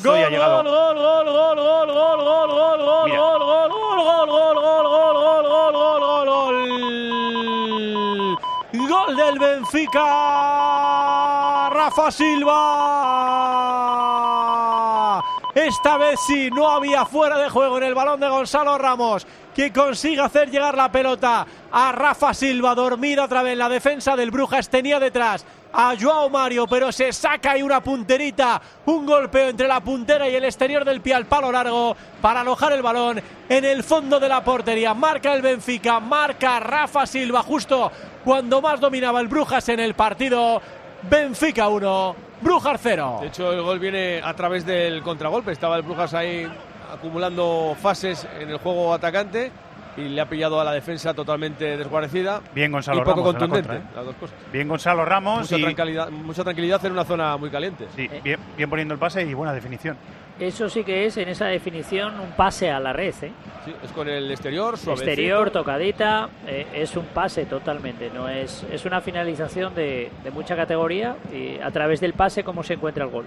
Gol, gol, gol, gol, gol, gol, gol, gol, gol, gol, gol, gol, gol, gol, gol, gol, gol, gol, gol, gol. Gol del Benfica. Rafa Silva. Esta vez sí, no había fuera de juego en el balón de Gonzalo Ramos, que consigue hacer llegar la pelota a Rafa Silva, dormir otra vez la defensa del Brujas, tenía detrás a Joao Mario, pero se saca ahí una punterita, un golpeo entre la puntera y el exterior del pie al palo largo para alojar el balón en el fondo de la portería. Marca el Benfica, marca Rafa Silva justo cuando más dominaba el Brujas en el partido. Benfica 1, Brujas 0. De hecho, el gol viene a través del contragolpe. Estaba el Brujas ahí acumulando fases en el juego atacante y le ha pillado a la defensa totalmente desguarecida. Bien Gonzalo y poco Ramos la contra, ¿eh? las dos cosas. Bien Gonzalo Ramos Mucha, y tranquilidad, mucha tranquilidad en una zona muy caliente. sí, bien, bien poniendo el pase y buena definición. Eso sí que es en esa definición un pase a la red. ¿eh? Sí, es con el exterior, suavecito. Exterior, tocadita, eh, es un pase totalmente. no Es, es una finalización de, de mucha categoría y a través del pase cómo se encuentra el gol.